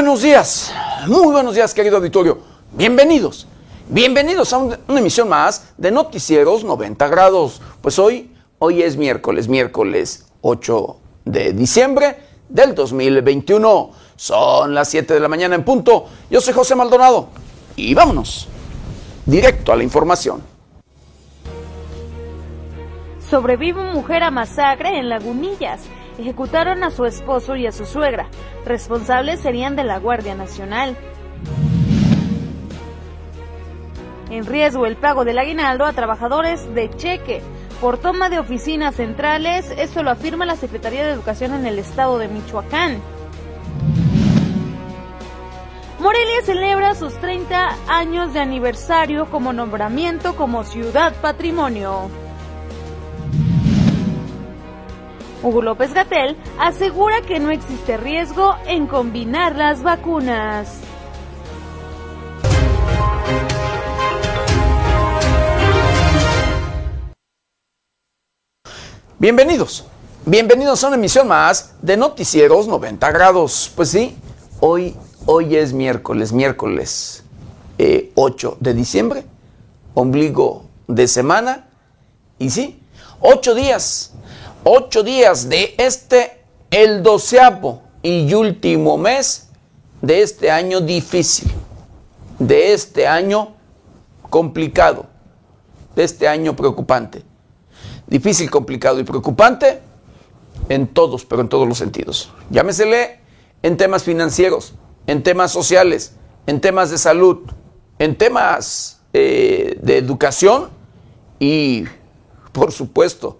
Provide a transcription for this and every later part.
Buenos días, muy buenos días querido auditorio. Bienvenidos, bienvenidos a un- una emisión más de Noticieros 90 grados. Pues hoy, hoy es miércoles, miércoles 8 de diciembre del 2021. Son las 7 de la mañana en punto. Yo soy José Maldonado y vámonos directo a la información. Sobrevive mujer a masacre en Lagunillas. Ejecutaron a su esposo y a su suegra. Responsables serían de la Guardia Nacional. En riesgo el pago del aguinaldo a trabajadores de cheque por toma de oficinas centrales, esto lo afirma la Secretaría de Educación en el estado de Michoacán. Morelia celebra sus 30 años de aniversario como nombramiento como ciudad patrimonio. Hugo López Gatel asegura que no existe riesgo en combinar las vacunas. Bienvenidos, bienvenidos a una emisión más de Noticieros 90 grados. Pues sí, hoy, hoy es miércoles, miércoles eh, 8 de diciembre, ombligo de semana. Y sí, ocho días, ocho días de este, el doceavo y último mes de este año difícil, de este año complicado, de este año preocupante difícil, complicado y preocupante en todos, pero en todos los sentidos. Llámesele en temas financieros, en temas sociales, en temas de salud, en temas eh, de educación y, por supuesto,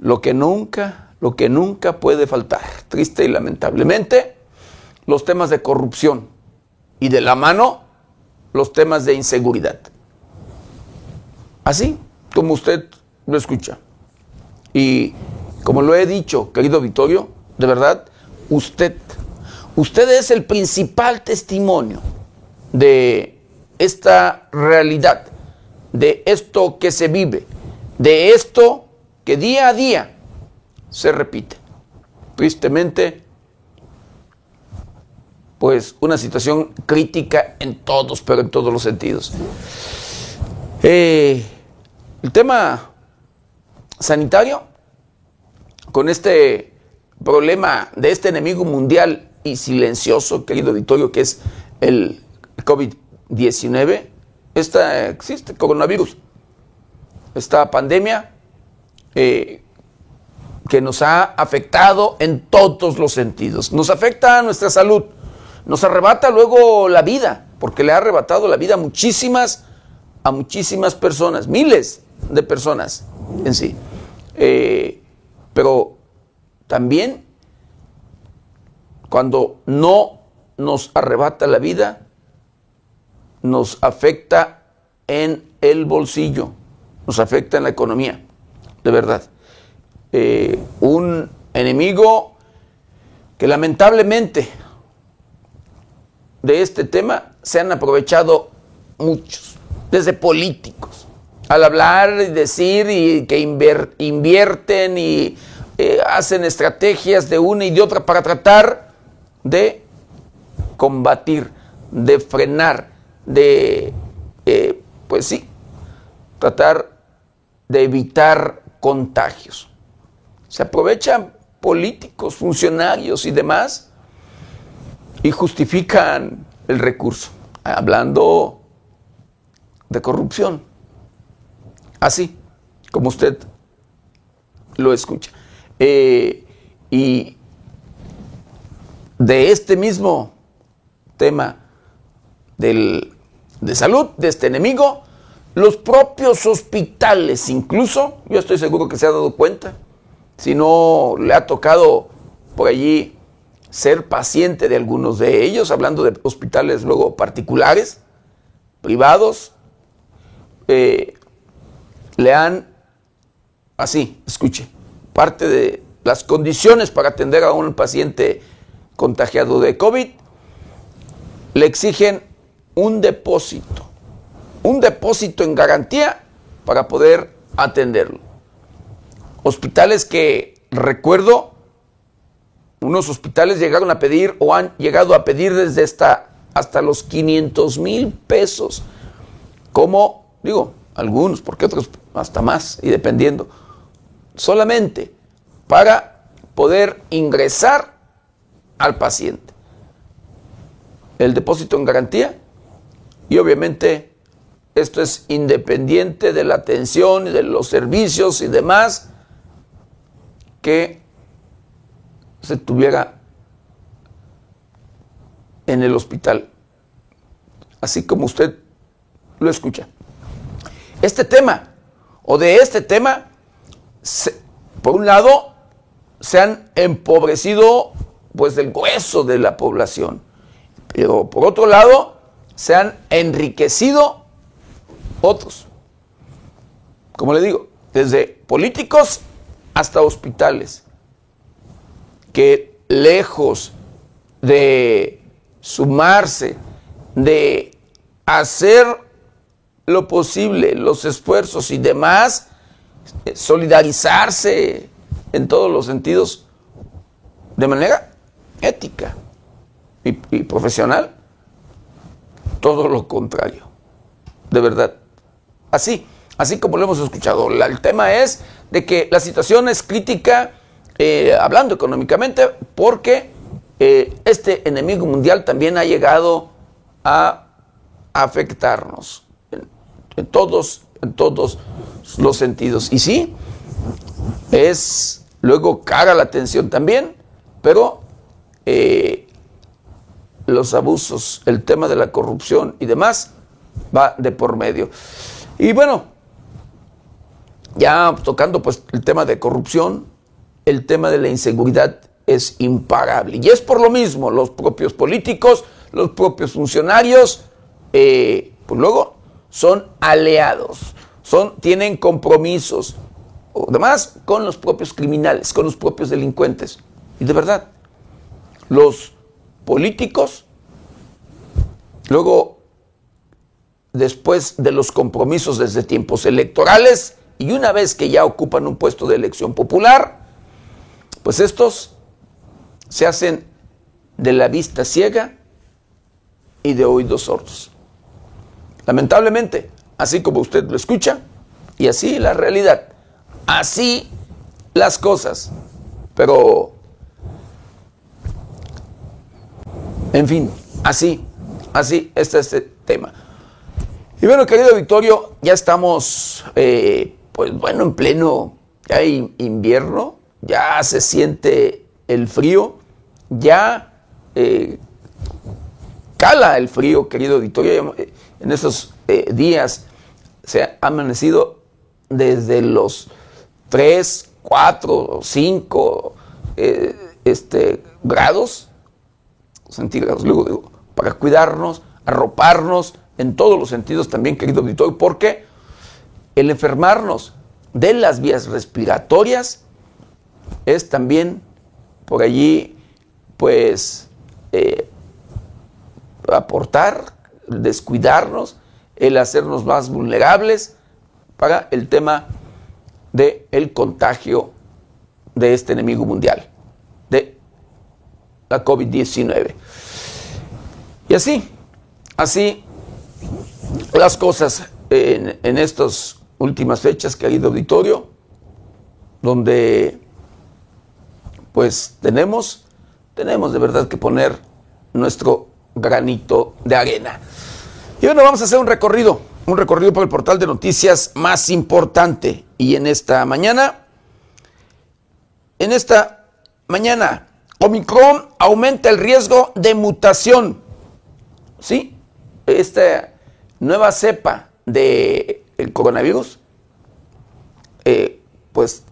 lo que nunca, lo que nunca puede faltar, triste y lamentablemente, los temas de corrupción y de la mano los temas de inseguridad. Así como usted lo escucha. Y como lo he dicho, querido Vittorio, de verdad, usted, usted es el principal testimonio de esta realidad, de esto que se vive, de esto que día a día se repite. Tristemente, pues una situación crítica en todos, pero en todos los sentidos. Eh, el tema sanitario, con este problema de este enemigo mundial y silencioso, querido Vittorio, que es el COVID-19, esta existe coronavirus, esta pandemia eh, que nos ha afectado en todos los sentidos. Nos afecta a nuestra salud, nos arrebata luego la vida, porque le ha arrebatado la vida a muchísimas, a muchísimas personas, miles de personas en sí. Eh, pero también cuando no nos arrebata la vida, nos afecta en el bolsillo, nos afecta en la economía, de verdad. Eh, un enemigo que lamentablemente de este tema se han aprovechado muchos, desde políticos, al hablar y decir y que invierten y eh, hacen estrategias de una y de otra para tratar de combatir, de frenar, de, eh, pues sí, tratar de evitar contagios. Se aprovechan políticos, funcionarios y demás y justifican el recurso, hablando de corrupción. Así como usted lo escucha. Eh, y de este mismo tema del, de salud, de este enemigo, los propios hospitales, incluso, yo estoy seguro que se ha dado cuenta, si no le ha tocado por allí ser paciente de algunos de ellos, hablando de hospitales luego particulares, privados, eh, le han, así, escuche, parte de las condiciones para atender a un paciente contagiado de COVID, le exigen un depósito, un depósito en garantía para poder atenderlo. Hospitales que, recuerdo, unos hospitales llegaron a pedir o han llegado a pedir desde esta, hasta los 500 mil pesos. Como, digo, algunos, porque otros hasta más, y dependiendo. Solamente para poder ingresar al paciente. El depósito en garantía y obviamente esto es independiente de la atención y de los servicios y demás que se tuviera en el hospital, así como usted lo escucha. Este tema, o de este tema, por un lado, se han empobrecido pues el grueso de la población, pero por otro lado, se han enriquecido otros. Como le digo, desde políticos hasta hospitales, que lejos de sumarse, de hacer lo posible, los esfuerzos y demás, solidarizarse en todos los sentidos de manera ética y, profesional, todo lo contrario, de verdad. Así, así como lo hemos escuchado. el tema es de que la situación es crítica, eh, hablando económicamente, porque eh, este enemigo mundial también ha llegado a afectarnos en, todos, en todos los sentidos. Y sí, es luego cara la atención también, pero eh, los abusos, el tema de la corrupción y demás va de por medio. Y bueno, ya tocando pues el tema de corrupción, el tema de la inseguridad es imparable. Y es por lo mismo, los propios políticos, los propios funcionarios, eh, pues luego son aliados, son, tienen compromisos, además con los propios criminales, con los propios delincuentes. Y de verdad, los políticos, luego, después de los compromisos desde tiempos electorales, y una vez que ya ocupan un puesto de elección popular, pues estos se hacen de la vista ciega y de oídos sordos. Lamentablemente, así como usted lo escucha, y así la realidad, así las cosas. Pero, en fin, así, así está este tema. Y bueno, querido Victorio, ya estamos eh, pues bueno, en pleno ya invierno, ya se siente el frío, ya eh, cala el frío, querido auditorio. Eh, en esos eh, días se ha amanecido desde los 3, 4, 5 este, grados centígrados, luego digo, para cuidarnos, arroparnos en todos los sentidos también, querido auditorio, porque el enfermarnos de las vías respiratorias es también por allí, pues, eh, aportar, descuidarnos, el hacernos más vulnerables para el tema del el contagio de este enemigo mundial, de la COVID-19. Y así, así las cosas en, en estos últimas fechas, que ha ido auditorio, donde pues tenemos, tenemos de verdad que poner nuestro granito de arena. Y bueno, vamos a hacer un recorrido, un recorrido por el portal de noticias más importante. Y en esta mañana, en esta mañana, Omicron aumenta el riesgo de mutación. ¿Sí? Esta nueva cepa de el coronavirus, eh, pues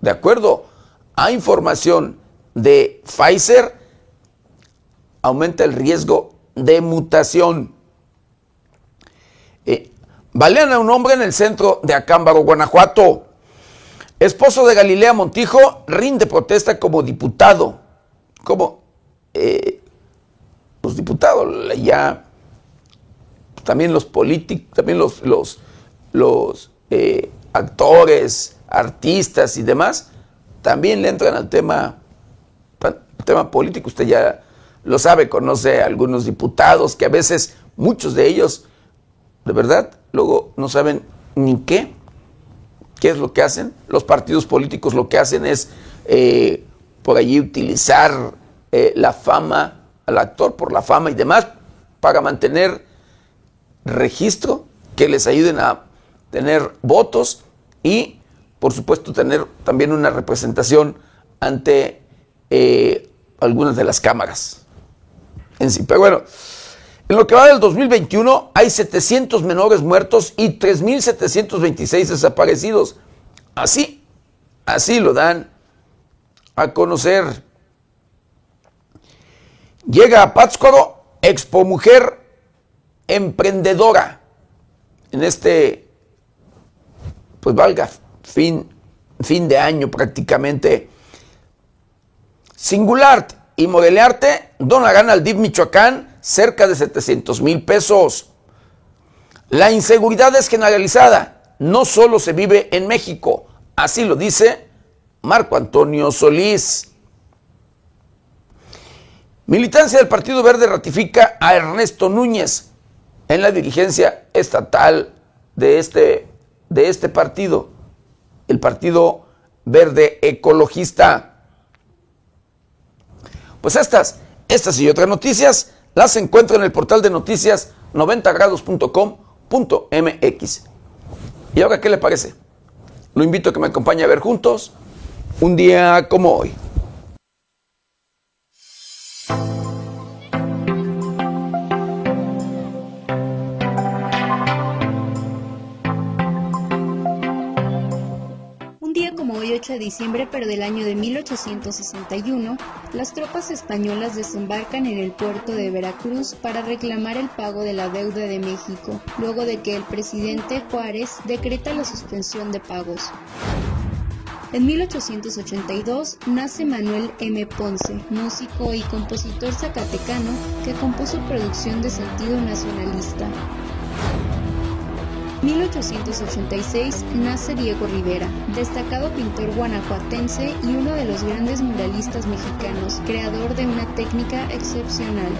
de acuerdo a información de Pfizer, aumenta el riesgo de mutación. Eh, balean a un hombre en el centro de Acámbaro, Guanajuato. Esposo de Galilea Montijo rinde protesta como diputado. Como eh, los diputados ya también los políticos, también los, los, eh, actores, artistas y demás, también le entran al tema tema político, usted ya lo sabe, conoce a algunos diputados que a veces, muchos de ellos, de verdad, luego no saben ni qué, qué es lo que hacen. Los partidos políticos lo que hacen es eh, por allí utilizar eh, la fama al actor por la fama y demás para mantener registro que les ayuden a tener votos y por supuesto tener también una representación ante eh, algunas de las cámaras en sí. Pero bueno, en lo que va del 2021 hay 700 menores muertos y 3.726 desaparecidos. Así, así lo dan a conocer. Llega a Pátzcuaro Expo Mujer Emprendedora en este, pues valga, fin, fin de año prácticamente. Singular y Modelearte dona gana al DIF Michoacán cerca de 700 mil pesos. La inseguridad es generalizada, no solo se vive en México, así lo dice Marco Antonio Solís. Militancia del Partido Verde ratifica a Ernesto Núñez en la dirigencia estatal de este, de este partido, el Partido Verde Ecologista. Pues estas, estas y otras noticias las encuentran en el portal de noticias 90grados.com.mx. ¿Y ahora qué le parece? Lo invito a que me acompañe a ver juntos un día como hoy. De diciembre pero del año de 1861, las tropas españolas desembarcan en el puerto de Veracruz para reclamar el pago de la deuda de México, luego de que el presidente Juárez decreta la suspensión de pagos. En 1882 nace Manuel M. Ponce, músico y compositor zacatecano que compuso producción de sentido nacionalista. 1886 nace Diego Rivera, destacado pintor guanajuatense y uno de los grandes muralistas mexicanos, creador de una técnica excepcional.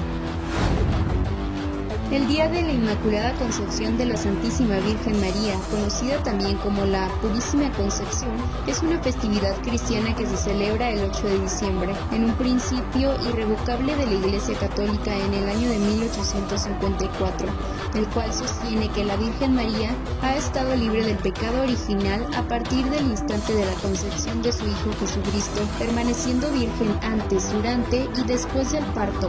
El Día de la Inmaculada Concepción de la Santísima Virgen María, conocida también como la Purísima Concepción, es una festividad cristiana que se celebra el 8 de diciembre, en un principio irrevocable de la Iglesia Católica en el año de 1854, el cual sostiene que la Virgen María ha estado libre del pecado original a partir del instante de la concepción de su Hijo Jesucristo, permaneciendo virgen antes, durante y después del parto.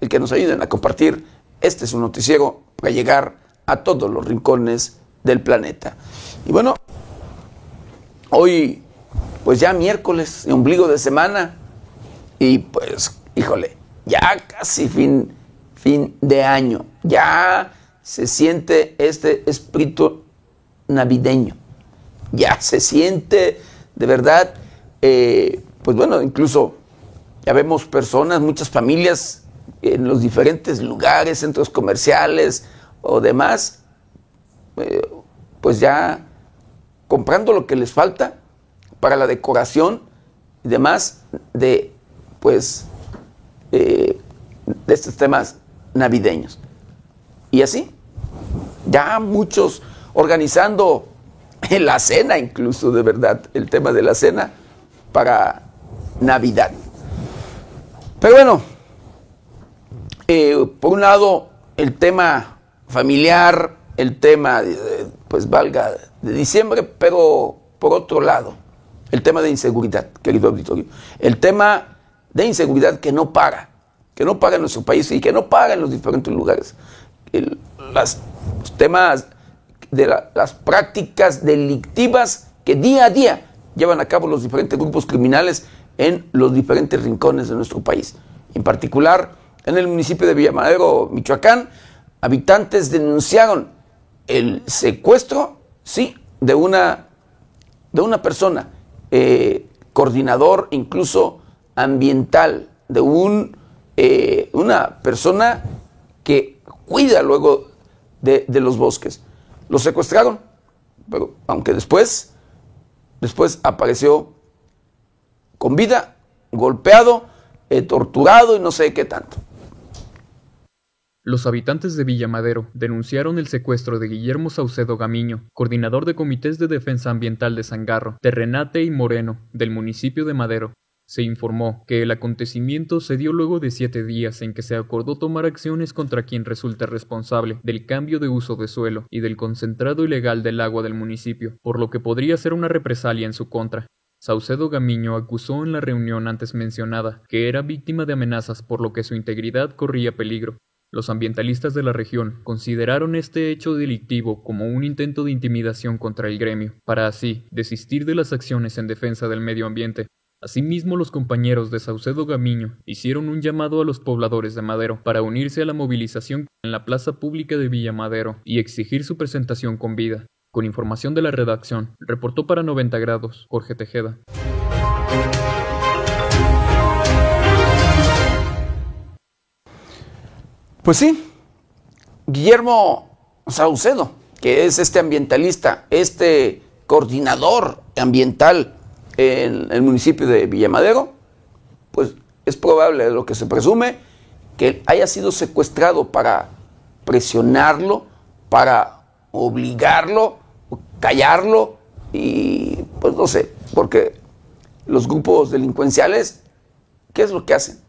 el que nos ayuden a compartir este es un noticiero para llegar a todos los rincones del planeta. Y bueno, hoy pues ya miércoles, ombligo de semana, y pues, híjole, ya casi fin, fin de año, ya se siente este espíritu navideño, ya se siente de verdad, eh, pues bueno, incluso ya vemos personas, muchas familias en los diferentes lugares, centros comerciales o demás, eh, pues ya comprando lo que les falta para la decoración y demás de, pues, eh, de estos temas navideños. Y así, ya muchos organizando la cena, incluso de verdad, el tema de la cena para Navidad. Pero bueno, eh, por un lado, el tema familiar, el tema, pues valga, de diciembre, pero por otro lado, el tema de inseguridad, querido auditorio. El tema de inseguridad que no para, que no para en nuestro país y que no para en los diferentes lugares. los temas de las prácticas delictivas que día a día llevan a cabo los diferentes grupos criminales en los diferentes rincones de nuestro país. En particular, en el municipio de Villamadero, Michoacán, habitantes denunciaron el secuestro, sí, de una, de una persona, eh, coordinador incluso ambiental, de un, eh, una persona que cuida luego de, de los bosques. Lo secuestraron, pero aunque después, después apareció con vida, golpeado, eh, torturado y no sé qué tanto. Los habitantes de Villamadero denunciaron el secuestro de Guillermo Saucedo Gamiño, coordinador de comités de defensa ambiental de Sangarro, de Renate y Moreno, del municipio de Madero. Se informó que el acontecimiento se dio luego de siete días en que se acordó tomar acciones contra quien resulta responsable del cambio de uso de suelo y del concentrado ilegal del agua del municipio, por lo que podría ser una represalia en su contra. Saucedo Gamiño acusó en la reunión antes mencionada que era víctima de amenazas por lo que su integridad corría peligro. Los ambientalistas de la región consideraron este hecho delictivo como un intento de intimidación contra el gremio, para así desistir de las acciones en defensa del medio ambiente. Asimismo, los compañeros de Saucedo Gamiño hicieron un llamado a los pobladores de Madero para unirse a la movilización en la plaza pública de Villa Madero y exigir su presentación con vida. Con información de la redacción, reportó para 90 grados Jorge Tejeda. Pues sí, Guillermo Saucedo, que es este ambientalista, este coordinador ambiental en el municipio de Villamadero, pues es probable lo que se presume que haya sido secuestrado para presionarlo, para obligarlo callarlo y pues no sé, porque los grupos delincuenciales, ¿qué es lo que hacen?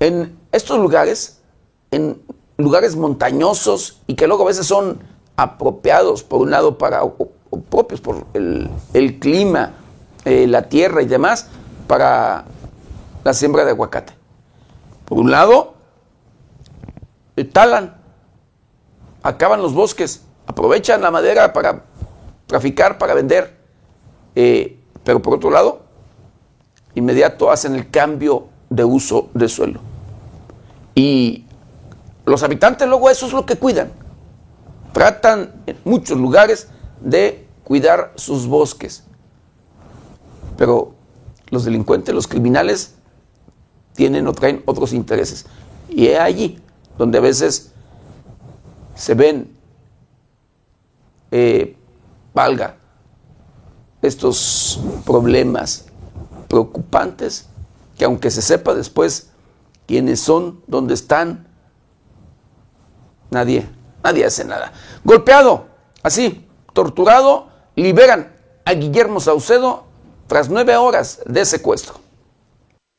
En estos lugares, en lugares montañosos y que luego a veces son apropiados por un lado para, propios por el, clima, eh, la tierra y demás, para la siembra de aguacate. Por un lado, eh, talan, acaban los bosques, aprovechan la madera para traficar, para vender, eh, pero por otro lado, inmediato hacen el cambio de uso de suelo. Y los habitantes luego eso es lo que cuidan. Tratan en muchos lugares de cuidar sus bosques. Pero los delincuentes, los criminales, tienen o traen otros intereses. Y es allí donde a veces se ven eh, valga estos problemas preocupantes que aunque se sepa después quiénes son, dónde están, nadie, nadie hace nada. Golpeado, así, torturado, liberan a Guillermo Saucedo tras nueve horas de secuestro.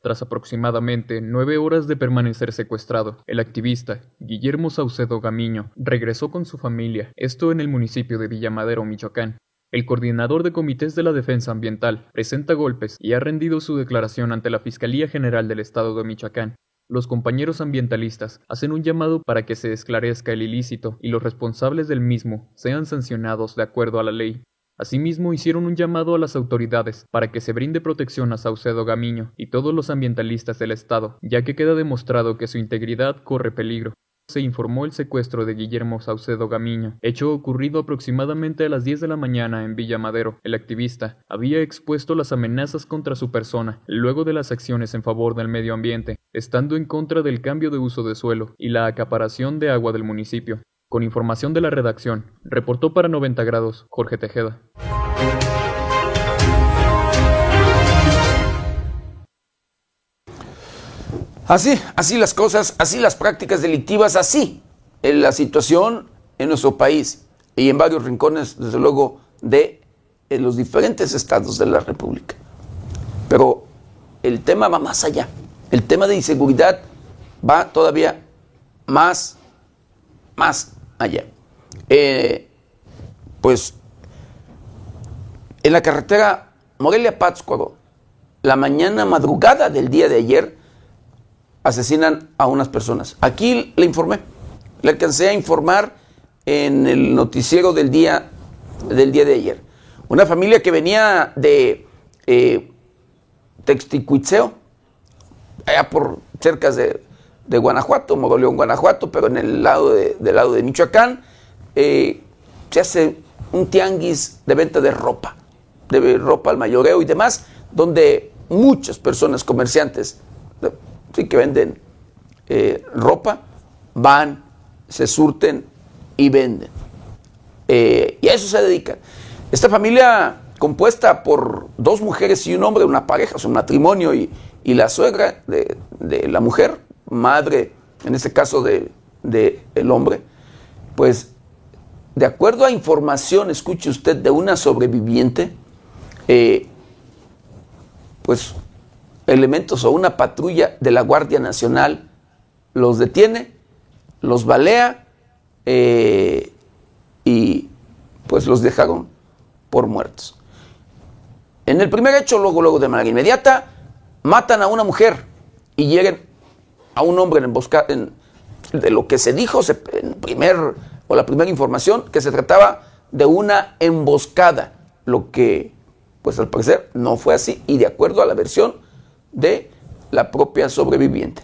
Tras aproximadamente nueve horas de permanecer secuestrado, el activista Guillermo Saucedo Gamiño regresó con su familia, esto en el municipio de Villamadero, Michoacán. El coordinador de comités de la defensa ambiental presenta golpes y ha rendido su declaración ante la Fiscalía General del Estado de Michoacán. Los compañeros ambientalistas hacen un llamado para que se esclarezca el ilícito y los responsables del mismo sean sancionados de acuerdo a la ley. Asimismo, hicieron un llamado a las autoridades para que se brinde protección a Saucedo Gamiño y todos los ambientalistas del Estado, ya que queda demostrado que su integridad corre peligro. Se informó el secuestro de Guillermo Saucedo Gamiño, hecho ocurrido aproximadamente a las 10 de la mañana en Villa Madero. El activista había expuesto las amenazas contra su persona luego de las acciones en favor del medio ambiente, estando en contra del cambio de uso de suelo y la acaparación de agua del municipio. Con información de la redacción, reportó para 90 grados Jorge Tejeda. Así, así las cosas, así las prácticas delictivas, así la situación en nuestro país y en varios rincones, desde luego, de los diferentes estados de la República. Pero el tema va más allá. El tema de inseguridad va todavía más, más allá. Eh, pues en la carretera Morelia-Pátzcuaro, la mañana madrugada del día de ayer, asesinan a unas personas. Aquí le informé, le alcancé a informar en el noticiero del día, del día de ayer. Una familia que venía de eh, Texticuitzeo, allá por cerca de, Guanajuato, Moroleón, Guanajuato, pero en el lado de, del lado de Michoacán, eh, se hace un tianguis de venta de ropa, de ropa al mayoreo y demás, donde muchas personas, comerciantes, sí que venden eh, ropa, van, se surten y venden. Eh, y a eso se dedican. Esta familia compuesta por dos mujeres y un hombre, una pareja, su matrimonio y, la suegra de, la mujer, madre, en este caso del de, el hombre, pues de acuerdo a información, escuche usted, de una sobreviviente, eh, pues elementos o una patrulla de la Guardia Nacional los detiene, los balea eh, y pues los dejaron por muertos. En el primer hecho, luego, luego de manera inmediata, matan a una mujer y llegan a un hombre en emboscada, de lo que se dijo en primer, o la primera información, que se trataba de una emboscada, lo que pues al parecer no fue así y de acuerdo a la versión de la propia sobreviviente.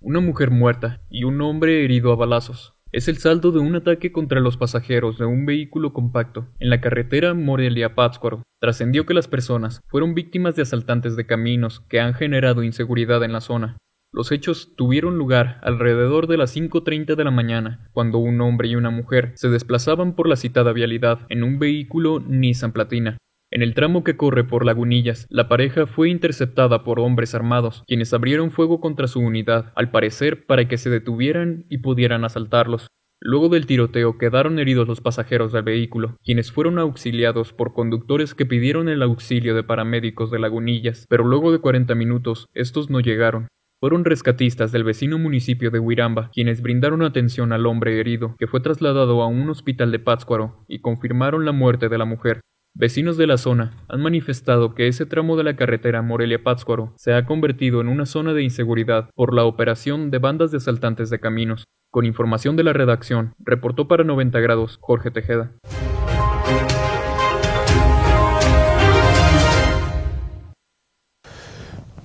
Una mujer muerta y un hombre herido a balazos. Es el saldo de un ataque contra los pasajeros de un vehículo compacto en la carretera Morelia-Pátzcuaro. Trascendió que las personas fueron víctimas de asaltantes de caminos que han generado inseguridad en la zona. Los hechos tuvieron lugar alrededor de las 5.30 de la mañana, cuando un hombre y una mujer se desplazaban por la citada vialidad en un vehículo Nissan Platina. En el tramo que corre por Lagunillas, la pareja fue interceptada por hombres armados, quienes abrieron fuego contra su unidad, al parecer para que se detuvieran y pudieran asaltarlos. Luego del tiroteo quedaron heridos los pasajeros del vehículo, quienes fueron auxiliados por conductores que pidieron el auxilio de paramédicos de Lagunillas, pero luego de 40 minutos estos no llegaron. Fueron rescatistas del vecino municipio de Huiramba quienes brindaron atención al hombre herido, que fue trasladado a un hospital de Pátzcuaro, y confirmaron la muerte de la mujer. Vecinos de la zona han manifestado que ese tramo de la carretera Morelia-Pátzcuaro se ha convertido en una zona de inseguridad por la operación de bandas de asaltantes de caminos. Con información de la redacción, reportó para 90 grados Jorge Tejeda.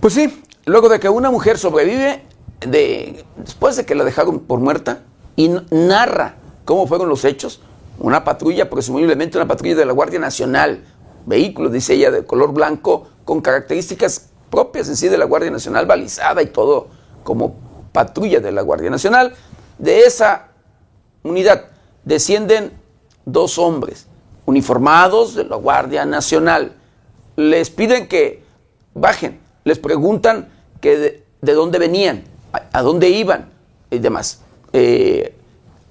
Pues sí, luego de que una mujer sobrevive, de, después de que la dejaron por muerta, y narra cómo fueron los hechos, una patrulla, presumiblemente una patrulla de la Guardia Nacional, vehículo, dice ella, de color blanco, con características propias en sí de la Guardia Nacional, balizada y todo como patrulla de la Guardia Nacional. De esa unidad descienden dos hombres uniformados de la Guardia Nacional. Les piden que bajen, les preguntan que de, dónde venían, a, dónde iban y demás. Eh,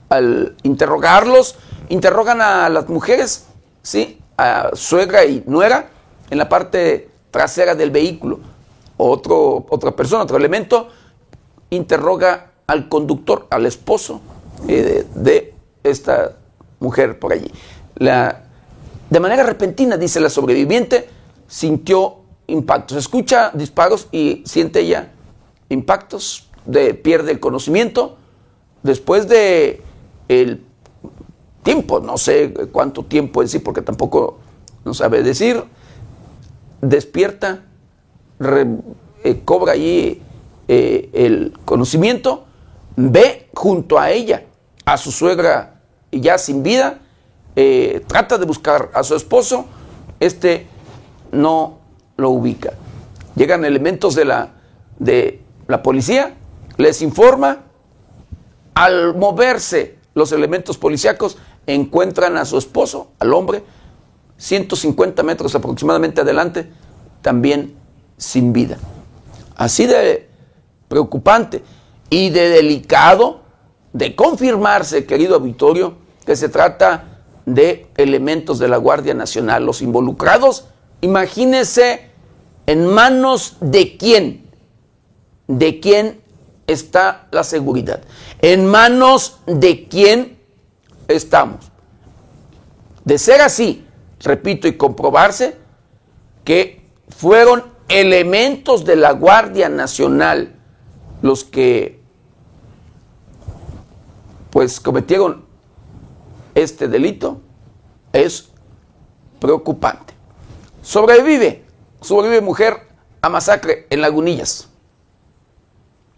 al interrogarlos, interrogan a las mujeres, ¿sí? A suegra y nuera en la parte trasera del vehículo. Otro, otra persona, otro elemento, interroga al conductor, al esposo eh, de, esta mujer por allí. De manera repentina, dice la sobreviviente, sintió impactos. Escucha disparos y siente ella impactos, de, pierde el conocimiento. Después de el tiempo, no sé cuánto tiempo en sí, porque tampoco no sabe decir, despierta, eh, cobra allí eh, el conocimiento, ve junto a ella, a su suegra ya sin vida, eh, trata de buscar a su esposo, este no lo ubica. Llegan elementos de la, de la policía, les informa, al moverse los elementos policíacos, encuentran a su esposo, al hombre, 150 metros aproximadamente adelante, también sin vida. Así de preocupante y de delicado de confirmarse, querido auditorio, que se trata de elementos de la Guardia Nacional. Los involucrados, imagínense en manos de quién, de quién está la seguridad, en manos de quién estamos. De ser así, repito, y comprobarse que fueron elementos de la Guardia Nacional los que pues cometieron este delito es preocupante. Sobrevive, sobrevive mujer a masacre en Lagunillas.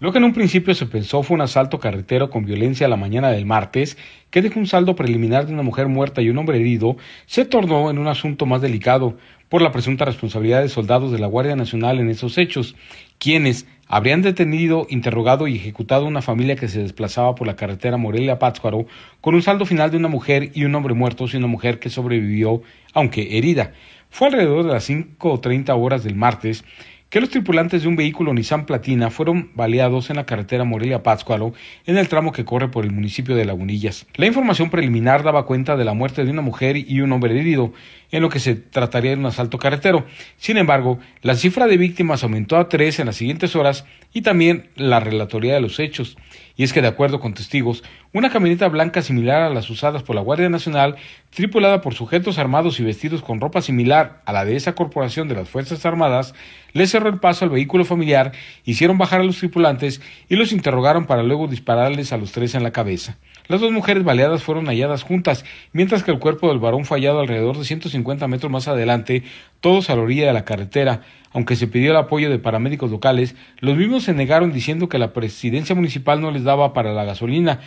Lo que en un principio se pensó fue un asalto carretero con violencia la mañana del martes, que dejó un saldo preliminar de una mujer muerta y un hombre herido, se tornó en un asunto más delicado por la presunta responsabilidad de soldados de la Guardia Nacional en esos hechos, quienes habrían detenido, interrogado y ejecutado a una familia que se desplazaba por la carretera Morelia-Pátzcuaro con un saldo final de una mujer y un hombre muertos y una mujer que sobrevivió, aunque herida. Fue alrededor de las 5.30 horas del martes que los tripulantes de un vehículo Nissan Platina fueron baleados en la carretera Morelia-Pátzcuaro en el tramo que corre por el municipio de Lagunillas. La información preliminar daba cuenta de la muerte de una mujer y un hombre herido, en lo que se trataría de un asalto carretero. Sin embargo, la cifra de víctimas aumentó a tres en las siguientes horas y también la relatoría de los hechos. Y es que, de acuerdo con testigos, una camioneta blanca similar a las usadas por la Guardia Nacional, tripulada por sujetos armados y vestidos con ropa similar a la de esa corporación de las Fuerzas Armadas, le cerró el paso al vehículo familiar, hicieron bajar a los tripulantes y los interrogaron para luego dispararles a los tres en la cabeza. Las dos mujeres baleadas fueron halladas juntas, mientras que el cuerpo del varón fue hallado alrededor de 150 metros más adelante, todos a la orilla de la carretera, aunque se pidió el apoyo de paramédicos locales, los mismos se negaron diciendo que la presidencia municipal no les daba para la gasolina.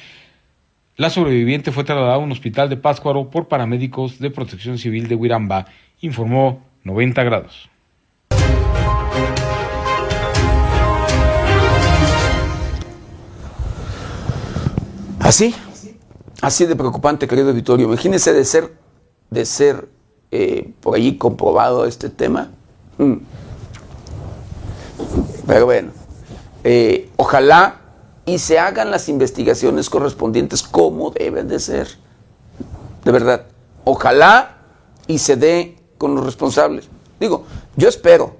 La sobreviviente fue trasladada a un hospital de Pátzcuaro por paramédicos de protección civil de Huiramba, informó 90 grados. Así, así de preocupante, querido Vittorio. Imagínese de ser, de ser eh, por allí comprobado este tema. Mm. Pero bueno, eh, ojalá y se hagan las investigaciones correspondientes como deben de ser. De verdad, ojalá y se dé con los responsables. Digo, yo espero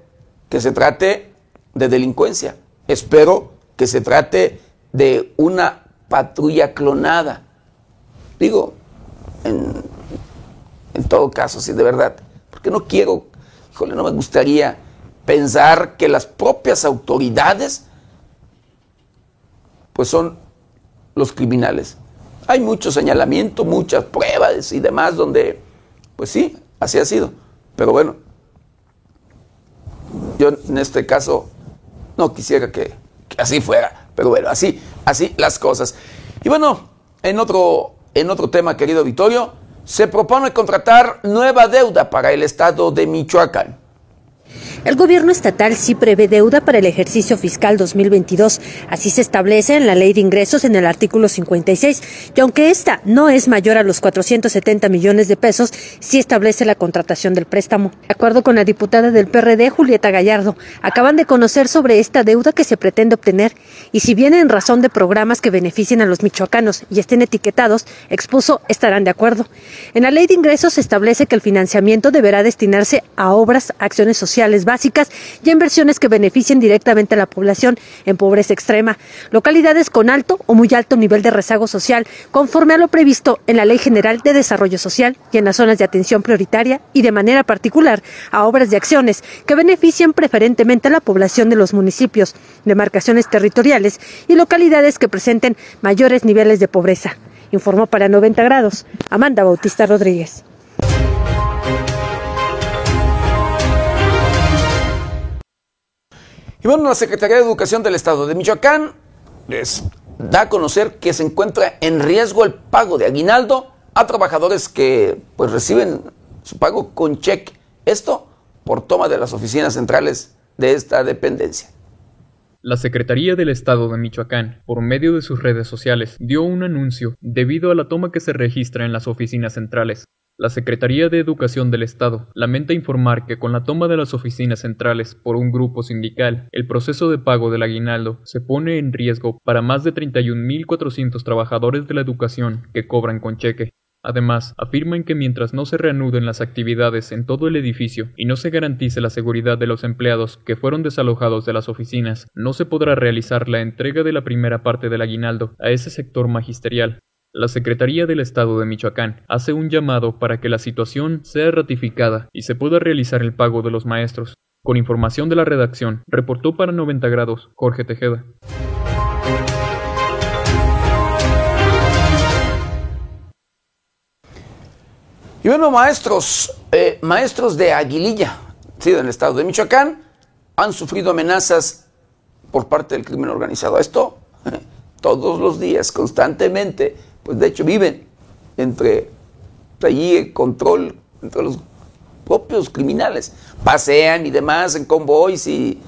que se trate de delincuencia, espero que se trate de una patrulla clonada. Digo, en, en todo caso, sí, de verdad, porque no quiero, híjole, no me gustaría pensar que las propias autoridades pues son los criminales. Hay mucho señalamiento, muchas pruebas y demás donde, pues sí, así ha sido. Pero bueno, yo en este caso no quisiera que, que así fuera, pero bueno, así, así las cosas. Y bueno, en otro, en otro tema, querido Vittorio, se propone contratar nueva deuda para el estado de Michoacán. El gobierno estatal sí prevé deuda para el ejercicio fiscal 2022. Así se establece en la ley de ingresos en el artículo 56. Y aunque esta no es mayor a los 470 millones de pesos, sí establece la contratación del préstamo. De acuerdo con la diputada del PRD, Julieta Gallardo, acaban de conocer sobre esta deuda que se pretende obtener. Y si viene en razón de programas que beneficien a los michoacanos y estén etiquetados, expuso, estarán de acuerdo. En la ley de ingresos se establece que el financiamiento deberá destinarse a obras, acciones sociales básicas y inversiones que beneficien directamente a la población en pobreza extrema, localidades con alto o muy alto nivel de rezago social, conforme a lo previsto en la Ley General de Desarrollo Social y en las zonas de atención prioritaria y de manera particular a obras y acciones que beneficien preferentemente a la población de los municipios, demarcaciones territoriales y localidades que presenten mayores niveles de pobreza. Informó para 90 grados Amanda Bautista Rodríguez. Y bueno, la Secretaría de Educación del Estado de Michoacán les da a conocer que se encuentra en riesgo el pago de aguinaldo a trabajadores que pues reciben su pago con cheque. Esto por toma de las oficinas centrales de esta dependencia. La Secretaría del Estado de Michoacán, por medio de sus redes sociales, dio un anuncio debido a la toma que se registra en las oficinas centrales. La Secretaría de Educación del Estado lamenta informar que con la toma de las oficinas centrales por un grupo sindical, el proceso de pago del aguinaldo se pone en riesgo para más de 31.400 trabajadores de la educación que cobran con cheque. Además, afirman que mientras no se reanuden las actividades en todo el edificio y no se garantice la seguridad de los empleados que fueron desalojados de las oficinas, no se podrá realizar la entrega de la primera parte del aguinaldo a ese sector magisterial. La Secretaría del Estado de Michoacán hace un llamado para que la situación sea ratificada y se pueda realizar el pago de los maestros. Con información de la redacción, reportó para 90 grados Jorge Tejeda. Y bueno, maestros, eh, maestros de Aguililla, sí, del estado de Michoacán, han sufrido amenazas por parte del crimen organizado. Esto todos los días, constantemente pues de hecho viven entre allí el control entre los propios criminales. Pasean y demás en convoys y,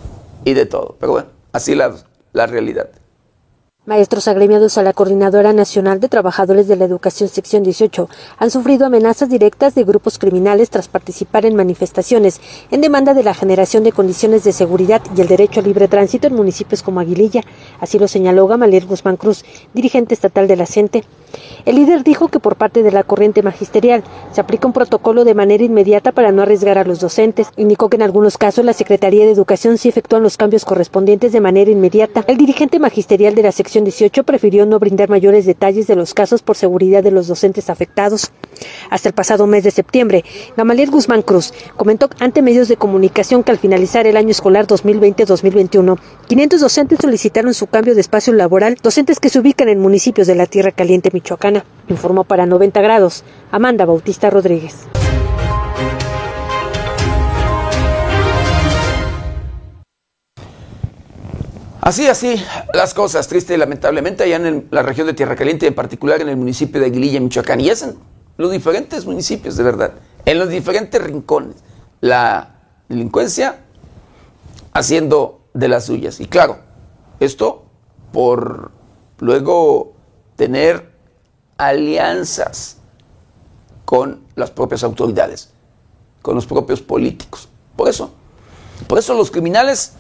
y de todo. Pero bueno, así la, la realidad. Maestros agremiados a la Coordinadora Nacional de Trabajadores de la Educación Sección 18 han sufrido amenazas directas de grupos criminales tras participar en manifestaciones en demanda de la generación de condiciones de seguridad y el derecho a libre tránsito en municipios como Aguililla. Así lo señaló Gamaliel Guzmán Cruz, dirigente estatal de la CENTE. El líder dijo que por parte de la corriente magisterial se aplica un protocolo de manera inmediata para no arriesgar a los docentes. Indicó que en algunos casos la Secretaría de Educación sí efectúa los cambios correspondientes de manera inmediata. El dirigente magisterial de la sección 18 prefirió no brindar mayores detalles de los casos por seguridad de los docentes afectados. Hasta el pasado mes de septiembre, Gamaliel Guzmán Cruz comentó ante medios de comunicación que al finalizar el año escolar 2020-2021, 500 docentes solicitaron su cambio de espacio laboral, docentes que se ubican en municipios de la Tierra Caliente Michoacana, informó para 90 grados Amanda Bautista Rodríguez. Así, así, las cosas, triste y lamentablemente, allá en la región de Tierra Caliente, en particular en el municipio de Aguililla, Michoacán, y es en los diferentes municipios, de verdad, en los diferentes rincones, la delincuencia haciendo de las suyas. Y claro, esto por luego tener alianzas con las propias autoridades, con los propios políticos. Por eso, por eso los criminales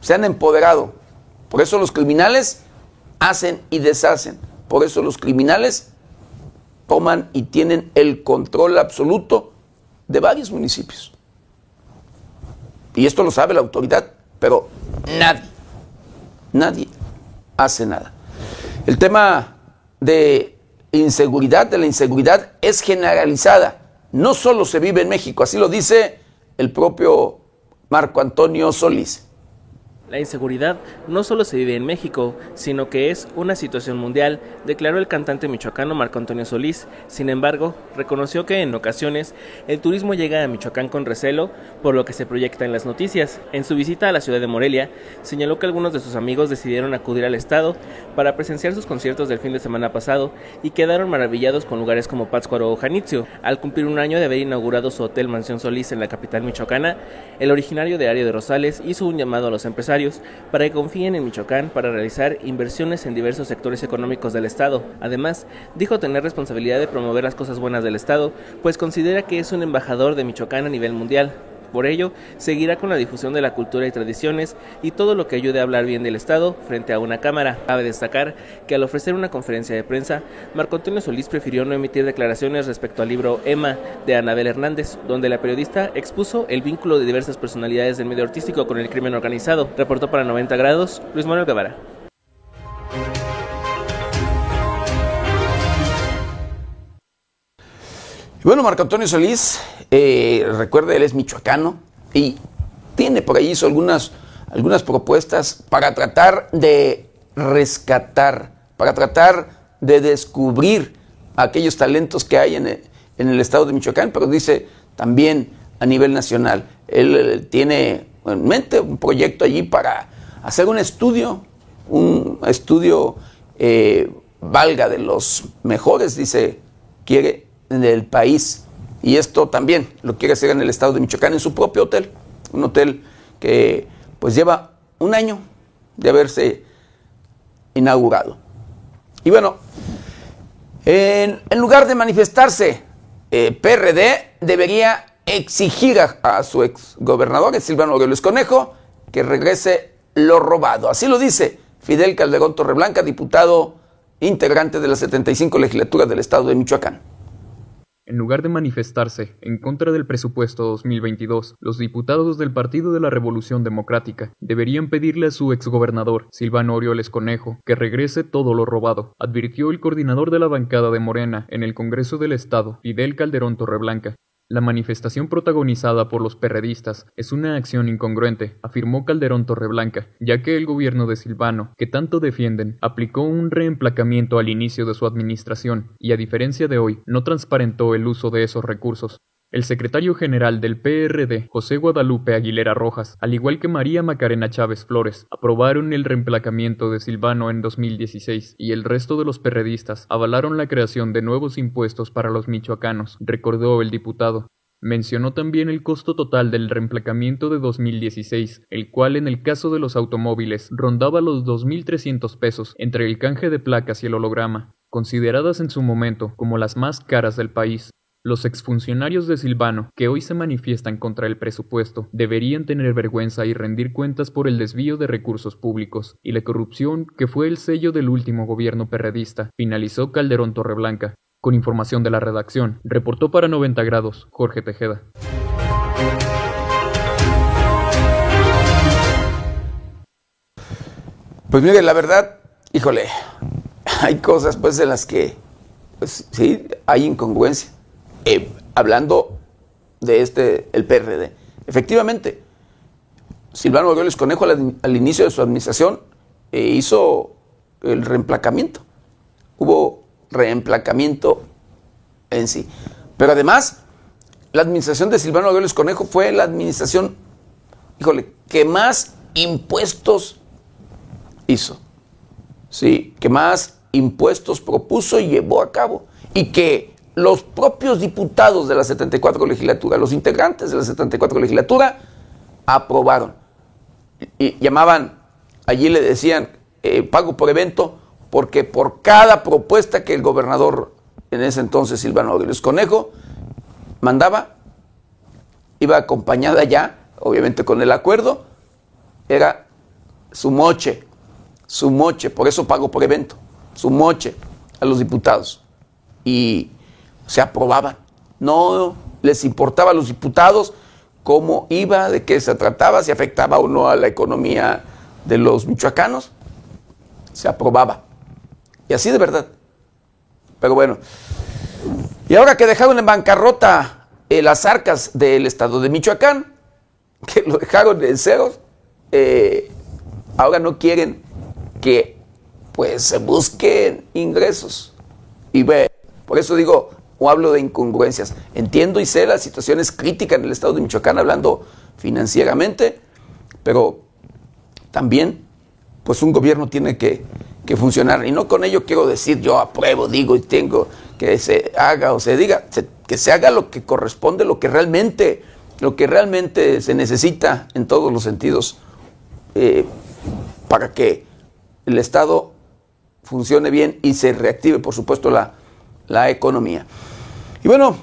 se han empoderado. Por eso los criminales hacen y deshacen. Por eso los criminales toman y tienen el control absoluto de varios municipios. Y esto lo sabe la autoridad, pero nadie, nadie hace nada. El tema de inseguridad, de la inseguridad, es generalizada. No solo se vive en México, así lo dice el propio Marco Antonio Solís. La inseguridad no solo se vive en México, sino que es una situación mundial, declaró el cantante michoacano Marco Antonio Solís. Sin embargo, reconoció que en ocasiones el turismo llega a Michoacán con recelo por lo que se proyecta en las noticias. En su visita a la ciudad de Morelia, señaló que algunos de sus amigos decidieron acudir al estado para presenciar sus conciertos del fin de semana pasado y quedaron maravillados con lugares como Pátzcuaro o Janitzio. Al cumplir un año de haber inaugurado su hotel Mansión Solís en la capital michoacana, el originario de Área de Rosales hizo un llamado a los empresarios para que confíen en Michoacán para realizar inversiones en diversos sectores económicos del Estado. Además, dijo tener responsabilidad de promover las cosas buenas del Estado, pues considera que es un embajador de Michoacán a nivel mundial. Por ello, seguirá con la difusión de la cultura y tradiciones y todo lo que ayude a hablar bien del Estado frente a una Cámara. Cabe destacar que al ofrecer una conferencia de prensa, Marco Antonio Solís prefirió no emitir declaraciones respecto al libro Emma de Anabel Hernández, donde la periodista expuso el vínculo de diversas personalidades del medio artístico con el crimen organizado. Reportó para 90 grados Luis Manuel Guevara. Y bueno, Marco Antonio Solís, eh, recuerde, él es michoacano y tiene por ahí algunas, algunas propuestas para tratar de rescatar, para tratar de descubrir aquellos talentos que hay en el, en el estado de Michoacán, pero dice también a nivel nacional. Él tiene en mente un proyecto allí para hacer un estudio, un estudio eh, valga de los mejores, dice, quiere del país. Y esto también lo quiere hacer en el estado de Michoacán, en su propio hotel. Un hotel que pues lleva un año de haberse inaugurado. Y bueno, en, lugar de manifestarse, eh, PRD debería exigir a, su ex gobernador, Silvano Aureoles Conejo, que regrese lo robado. Así lo dice Fidel Calderón Torreblanca, diputado integrante de la 75 legislatura del estado de Michoacán. En lugar de manifestarse en contra del presupuesto 2022, los diputados del Partido de la Revolución Democrática deberían pedirle a su exgobernador, Silvano Orioles Conejo, que regrese todo lo robado, advirtió el coordinador de la bancada de Morena en el Congreso del Estado, Fidel Calderón Torreblanca. La manifestación protagonizada por los perredistas es una acción incongruente, afirmó Calderón Torreblanca, ya que el gobierno de Silvano, que tanto defienden, aplicó un reemplacamiento al inicio de su administración y a diferencia de hoy, no transparentó el uso de esos recursos. El secretario general del PRD, José Guadalupe Aguilera Rojas, al igual que María Macarena Chávez Flores, aprobaron el reemplacamiento de Silvano en 2016 y el resto de los perredistas avalaron la creación de nuevos impuestos para los michoacanos, recordó el diputado. Mencionó también el costo total del reemplacamiento de 2016, el cual en el caso de los automóviles rondaba los 2.300 pesos entre el canje de placas y el holograma, consideradas en su momento como las más caras del país. Los exfuncionarios de Silvano, que hoy se manifiestan contra el presupuesto, deberían tener vergüenza y rendir cuentas por el desvío de recursos públicos y la corrupción que fue el sello del último gobierno perredista, finalizó Calderón Torreblanca. Con información de la redacción, reportó para 90 grados Jorge Tejeda. Pues mire, la verdad, híjole, hay cosas pues en las que, pues sí, hay incongruencia eh, hablando de este, el PRD. Efectivamente, Silvano Aureoles Conejo al, inicio de su administración eh, hizo el reemplacamiento. Hubo reemplacamiento en sí. Pero además, la administración de Silvano Aureoles Conejo fue la administración, híjole, que más impuestos hizo. Sí, que más impuestos propuso y llevó a cabo. Y que los propios diputados de la 74 legislatura, los integrantes de la 74 legislatura, aprobaron. Y llamaban, allí le decían, eh, pago por evento, porque por cada propuesta que el gobernador, en ese entonces Silvano Aureoles Conejo, mandaba, iba acompañada ya, obviamente con el acuerdo, era su moche, su moche, por eso pago por evento, su moche a los diputados. Y se aprobaban. No les importaba a los diputados cómo iba, de qué se trataba, si afectaba o no a la economía de los michoacanos. Se aprobaba. Y así de verdad. Pero bueno. Y ahora que dejaron en bancarrota eh, las arcas del estado de Michoacán, que lo dejaron en ceros, eh, ahora no quieren que pues se busquen ingresos. Y ve, por eso digo, o hablo de incongruencias. Entiendo y sé la situación es crítica en el estado de Michoacán hablando financieramente, pero también pues un gobierno tiene que, funcionar. Y no con ello quiero decir yo apruebo, digo y tengo que se haga o se diga, que se haga lo que corresponde, lo que realmente, lo que realmente se necesita en todos los sentidos eh, para que el Estado funcione bien y se reactive, por supuesto, la, la economía. Y bueno,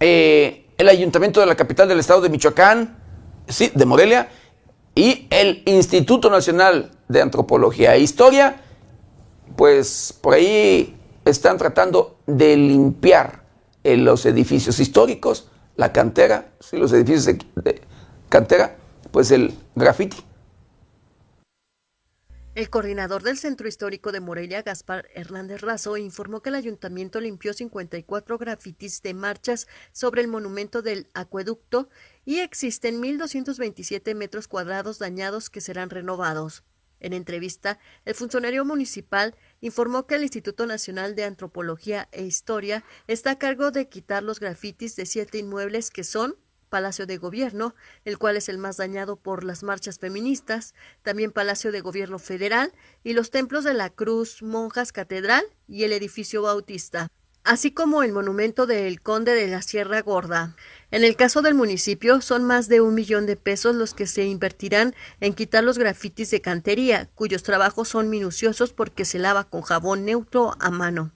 eh, el ayuntamiento de la capital del estado de Michoacán, sí, de Morelia, y el Instituto Nacional de Antropología e Historia, pues por ahí están tratando de limpiar eh, los edificios históricos, la cantera, sí, los edificios de cantera, pues el graffiti. El coordinador del Centro Histórico de Morelia, Gaspar Hernández Razo, informó que el ayuntamiento limpió 54 grafitis de marchas sobre el monumento del acueducto y existen 1.227 metros cuadrados dañados que serán renovados. En entrevista, el funcionario municipal informó que el Instituto Nacional de Antropología e Historia está a cargo de quitar los grafitis de siete inmuebles que son Palacio de Gobierno, el cual es el más dañado por las marchas feministas, también Palacio de Gobierno Federal y los templos de la Cruz, Monjas Catedral y el edificio Bautista, así como el monumento del Conde de la Sierra Gorda. En el caso del municipio, son más de un millón de pesos los que se invertirán en quitar los grafitis de cantería, cuyos trabajos son minuciosos porque se lava con jabón neutro a mano.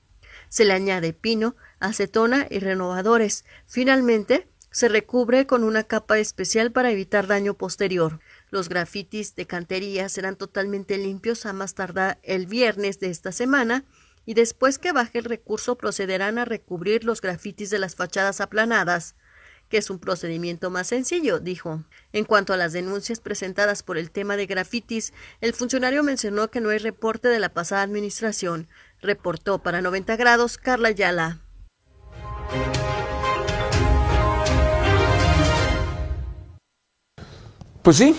Se le añade pino, acetona y renovadores. Finalmente, se recubre con una capa especial para evitar daño posterior. Los grafitis de cantería serán totalmente limpios a más tardar el viernes de esta semana y después que baje el recurso procederán a recubrir los grafitis de las fachadas aplanadas, que es un procedimiento más sencillo, dijo. En cuanto a las denuncias presentadas por el tema de grafitis, el funcionario mencionó que no hay reporte de la pasada administración. Reportó para 90 grados Carla Yala. Pues sí,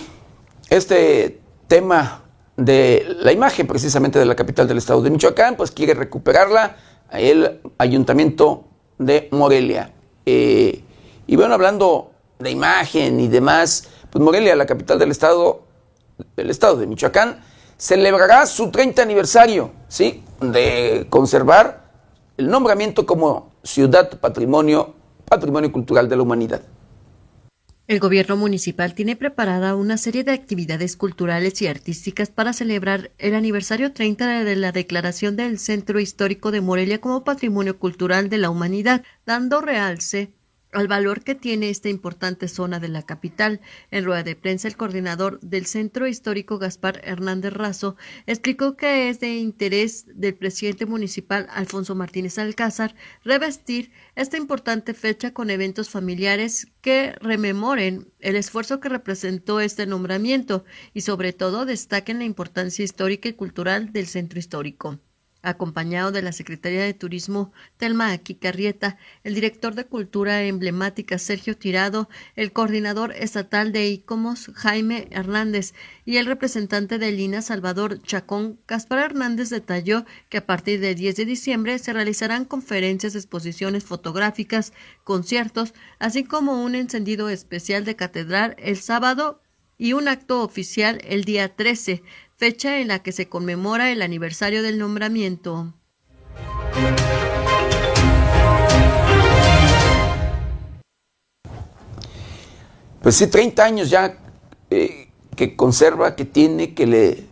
este tema de la imagen precisamente de la capital del estado de Michoacán, pues quiere recuperarla el ayuntamiento de Morelia. Eh, y bueno, hablando de imagen y demás, pues Morelia, la capital del estado, del estado de Michoacán, celebrará su 30 aniversario, ¿sí? De conservar el nombramiento como ciudad patrimonio, patrimonio cultural de la humanidad. El gobierno municipal tiene preparada una serie de actividades culturales y artísticas para celebrar el aniversario 30 de la declaración del Centro Histórico de Morelia como Patrimonio Cultural de la Humanidad, dando realce al valor que tiene esta importante zona de la capital. En rueda de prensa, el coordinador del Centro Histórico, Gaspar Hernández Razo, explicó que es de interés del presidente municipal, Alfonso Martínez Alcázar, revestir esta importante fecha con eventos familiares que rememoren el esfuerzo que representó este nombramiento y sobre todo destaquen la importancia histórica y cultural del centro histórico acompañado de la Secretaría de Turismo Telma Aquicarrieta, el director de Cultura Emblemática Sergio Tirado, el coordinador estatal de ICOMOS Jaime Hernández y el representante de Lina Salvador Chacón, Caspar Hernández detalló que a partir del 10 de diciembre se realizarán conferencias, exposiciones fotográficas, conciertos, así como un encendido especial de catedral el sábado y un acto oficial el día 13, fecha en la que se conmemora el aniversario del nombramiento. Pues sí, 30 años ya eh, que conserva, que tiene, que le,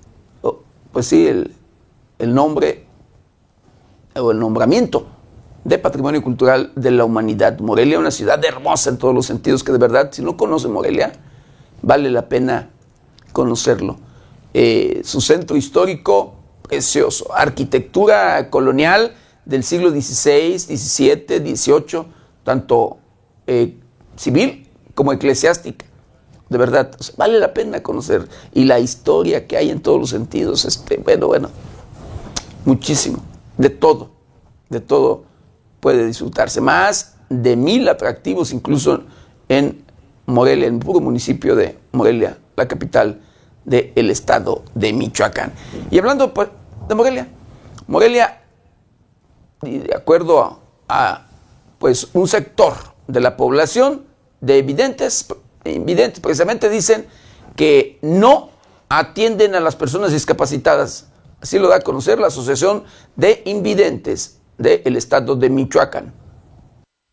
oh, pues sí, el, el nombre o el nombramiento de Patrimonio Cultural de la Humanidad. Morelia, una ciudad hermosa en todos los sentidos, que de verdad, si no conoce Morelia, vale la pena conocerlo. Eh, su centro histórico precioso, arquitectura colonial del siglo XVI, XVII, XVIII, tanto eh, civil como eclesiástica. De verdad, vale la pena conocer. Y la historia que hay en todos los sentidos, este, bueno, bueno, muchísimo, de todo, de todo puede disfrutarse. Más de mil atractivos incluso en Morelia, en el puro municipio de Morelia, la capital del estado de Michoacán. Y hablando pues, de Morelia, Morelia, de acuerdo a, pues, un sector de la población de evidentes, evidentes, precisamente dicen que no atienden a las personas discapacitadas. Así lo da a conocer la Asociación de Invidentes del estado de Michoacán.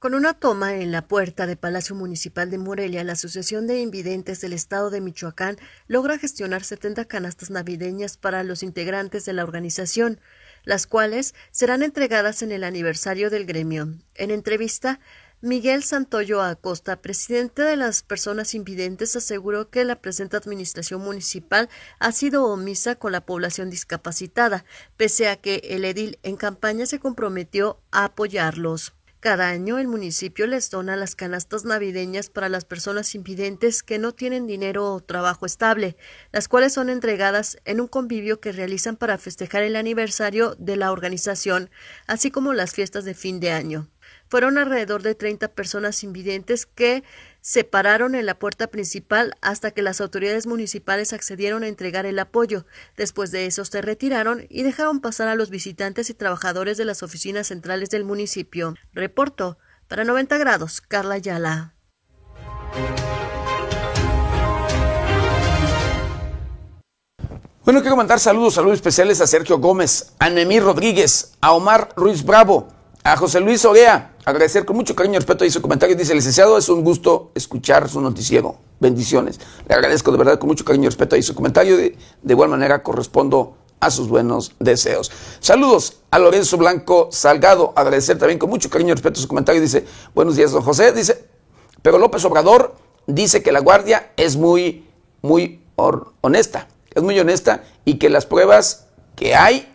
Con una toma en la puerta de Palacio Municipal de Morelia, la Asociación de Invidentes del Estado de Michoacán logra gestionar 70 canastas navideñas para los integrantes de la organización, las cuales serán entregadas en el aniversario del gremio. En entrevista, Miguel Santoyo Acosta, presidente de las personas invidentes, aseguró que la presente administración municipal ha sido omisa con la población discapacitada, pese a que el edil en campaña se comprometió a apoyarlos. Cada año el municipio les dona las canastas navideñas para las personas invidentes que no tienen dinero o trabajo estable, las cuales son entregadas en un convivio que realizan para festejar el aniversario de la organización, así como las fiestas de fin de año. Fueron alrededor de 30 personas invidentes que se pararon en la puerta principal hasta que las autoridades municipales accedieron a entregar el apoyo. Después de eso se retiraron y dejaron pasar a los visitantes y trabajadores de las oficinas centrales del municipio. Reporto para 90 grados, Carla Yala. Bueno, quiero mandar saludos, saludos especiales a Sergio Gómez, a Nemí Rodríguez, a Omar Ruiz Bravo, a José Luis Oguea, agradecer con mucho cariño y respeto y su comentario. Dice, licenciado, es un gusto escuchar su noticiero. Bendiciones. Le agradezco de verdad con mucho cariño y respeto y su comentario. De, de igual manera correspondo a sus buenos deseos. Saludos a Lorenzo Blanco Salgado. Agradecer también con mucho cariño y respeto su comentario. Dice, buenos días, don José. Dice, pero López Obrador dice que la Guardia es muy, muy honesta. Es muy honesta y que las pruebas que hay,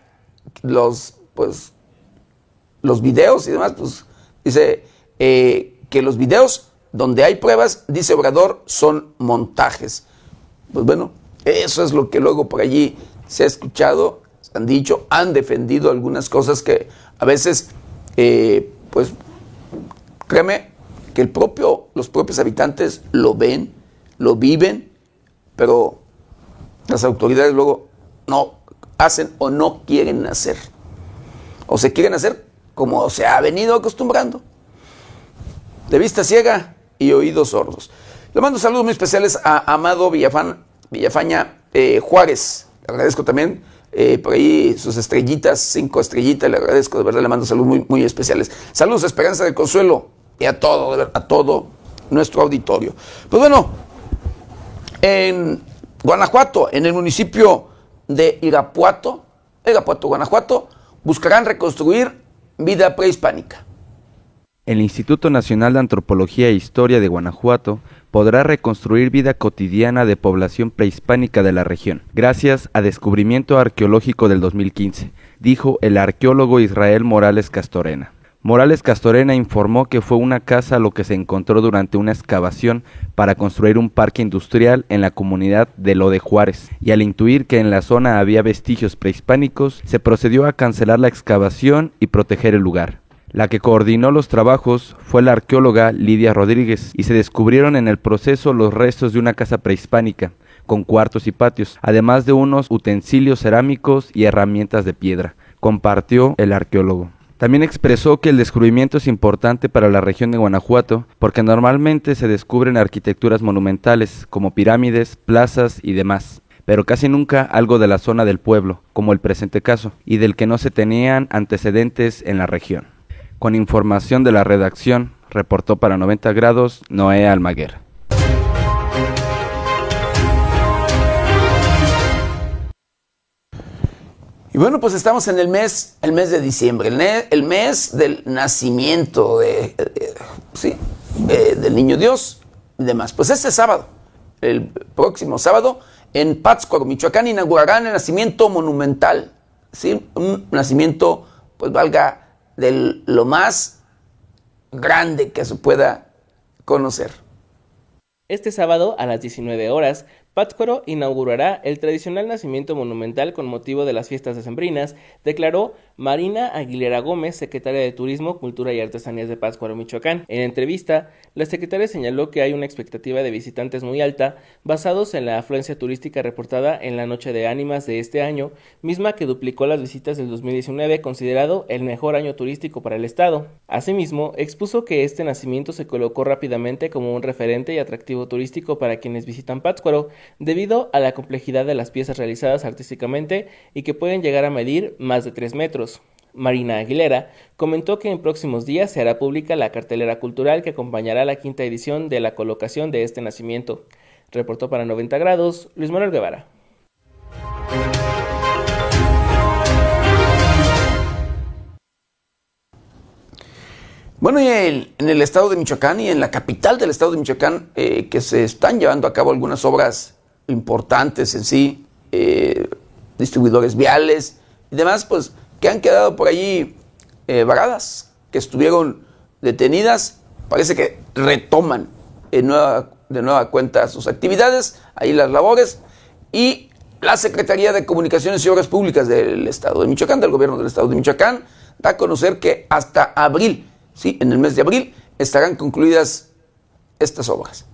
los, pues, los videos y demás, pues dice eh, que los videos donde hay pruebas, dice Obrador, son montajes. Pues bueno, eso es lo que luego por allí se ha escuchado, se han dicho, han defendido algunas cosas que a veces, eh, pues, créeme que el propio, los propios habitantes lo ven, lo viven, pero las autoridades luego no hacen o no quieren hacer. O se quieren hacer como se ha venido acostumbrando. De vista ciega y oídos sordos. Le mando saludos muy especiales a Amado Villafán, Villafaña eh, Juárez. Le agradezco también eh, por ahí sus estrellitas, cinco estrellitas, le agradezco, de verdad le mando saludos muy, muy especiales. Saludos, Esperanza de Consuelo y a todo, a todo nuestro auditorio. Pues bueno, en Guanajuato, en el municipio de Irapuato, Irapuato, Guanajuato, buscarán reconstruir vida prehispánica. El Instituto Nacional de Antropología e Historia de Guanajuato podrá reconstruir vida cotidiana de población prehispánica de la región, gracias a descubrimiento arqueológico del 2015, dijo el arqueólogo Israel Morales Castorena. Morales Castorena informó que fue una casa lo que se encontró durante una excavación para construir un parque industrial en la comunidad de Lo de Juárez, y al intuir que en la zona había vestigios prehispánicos, se procedió a cancelar la excavación y proteger el lugar. La que coordinó los trabajos fue la arqueóloga Lidia Rodríguez y se descubrieron en el proceso los restos de una casa prehispánica, con cuartos y patios, además de unos utensilios cerámicos y herramientas de piedra, compartió el arqueólogo. También expresó que el descubrimiento es importante para la región de Guanajuato porque normalmente se descubren arquitecturas monumentales como pirámides, plazas y demás, pero casi nunca algo de la zona del pueblo, como el presente caso, y del que no se tenían antecedentes en la región. Con información de la redacción, reportó para 90 grados Noé Almaguer. Y bueno, pues estamos en el mes, el mes de diciembre, el, mes del nacimiento de, sí, del niño Dios y demás. Pues este sábado, el próximo sábado, en Pátzcuaro, Michoacán, inaugurarán el nacimiento monumental, ¿sí? un nacimiento, pues valga de lo más grande que se pueda conocer. Este sábado a las 19 horas Pátzcuaro inaugurará el tradicional nacimiento monumental con motivo de las fiestas decembrinas, declaró Marina Aguilera Gómez, secretaria de Turismo, Cultura y Artesanías de Pátzcuaro, Michoacán. En entrevista, la secretaria señaló que hay una expectativa de visitantes muy alta, basados en la afluencia turística reportada en la Noche de Ánimas de este año, misma que duplicó las visitas del 2019, considerado el mejor año turístico para el estado. Asimismo, expuso que este nacimiento se colocó rápidamente como un referente y atractivo turístico para quienes visitan Pátzcuaro, debido a la complejidad de las piezas realizadas artísticamente y que pueden llegar a medir más de 3 metros. Marina Aguilera comentó que en próximos días se hará pública la cartelera cultural que acompañará la quinta edición de la colocación de este nacimiento. Reportó para 90 grados Luis Manuel Guevara. Bueno, y en el estado de Michoacán y en la capital del estado de Michoacán, eh, que se están llevando a cabo algunas obras importantes en sí, eh, distribuidores viales y demás, pues que han quedado por allí eh, varadas, que estuvieron detenidas, parece que retoman de nueva cuenta sus actividades, ahí las labores, y la Secretaría de Comunicaciones y Obras Públicas del Estado de Michoacán, del Gobierno del Estado de Michoacán, da a conocer que hasta abril ¿sí? en el mes de abril estarán concluidas estas obras.